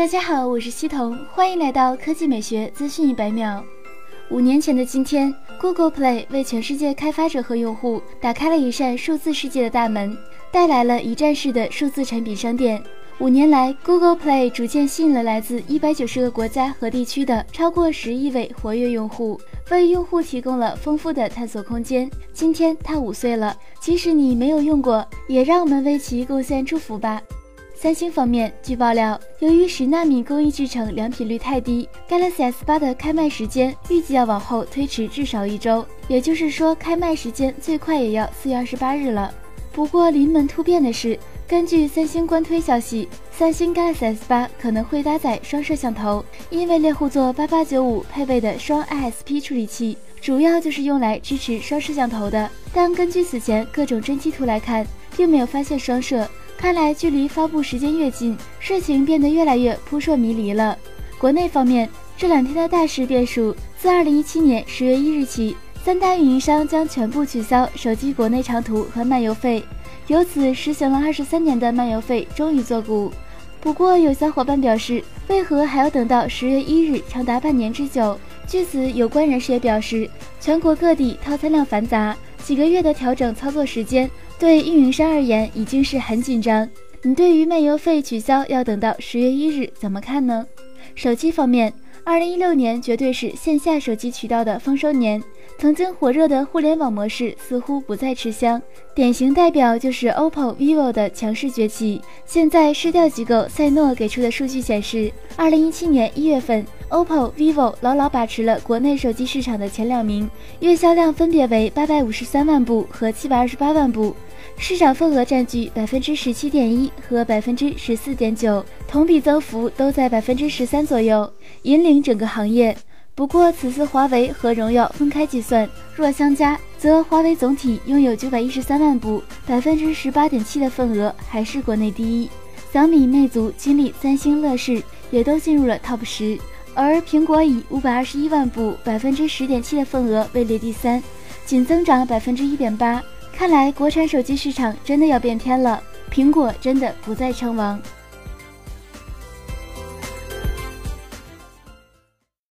大家好，我是西彤，欢迎来到科技美学资讯一百秒。五年前的今天，Google Play 为全世界开发者和用户打开了一扇数字世界的大门，带来了一站式的数字产品商店。五年来，Google Play 逐渐吸引了来自一百九十个国家和地区的超过十亿位活跃用户，为用户提供了丰富的探索空间。今天它五岁了，即使你没有用过，也让我们为其贡献祝福吧。三星方面，据爆料，由于十纳米工艺制成良品率太低，Galaxy S8 的开卖时间预计要往后推迟至少一周，也就是说，开卖时间最快也要四月二十八日了。不过临门突变的是，根据三星官推消息，三星 Galaxy S8 可能会搭载双摄像头，因为猎户座八八九五配备的双 ISP 处理器，主要就是用来支持双摄像头的。但根据此前各种真机图来看，并没有发现双摄。看来，距离发布时间越近，事情变得越来越扑朔迷离了。国内方面，这两天的大事变数：自二零一七年十月一日起，三大运营商将全部取消手机国内长途和漫游费，由此实行了二十三年的漫游费终于作古。不过，有小伙伴表示，为何还要等到十月一日，长达半年之久？据此，有关人士也表示，全国各地套餐量繁杂，几个月的调整操作时间。对运营商而言，已经是很紧张。你对于漫游费取消要等到十月一日怎么看呢？手机方面，二零一六年绝对是线下手机渠道的丰收年。曾经火热的互联网模式似乎不再吃香，典型代表就是 OPPO、vivo 的强势崛起。现在市调机构赛诺给出的数据显示，二零一七年一月份，OPPO、vivo 牢牢把持了国内手机市场的前两名，月销量分别为八百五十三万部和七百二十八万部。市场份额占据百分之十七点一和百分之十四点九，同比增幅都在百分之十三左右，引领整个行业。不过此次华为和荣耀分开计算，若相加，则华为总体拥有九百一十三万部，百分之十八点七的份额还是国内第一。小米、魅族、金立、三星、乐视也都进入了 TOP 十，而苹果以五百二十一万部，百分之十点七的份额位列第三，仅增长百分之一点八。看来国产手机市场真的要变天了，苹果真的不再称王。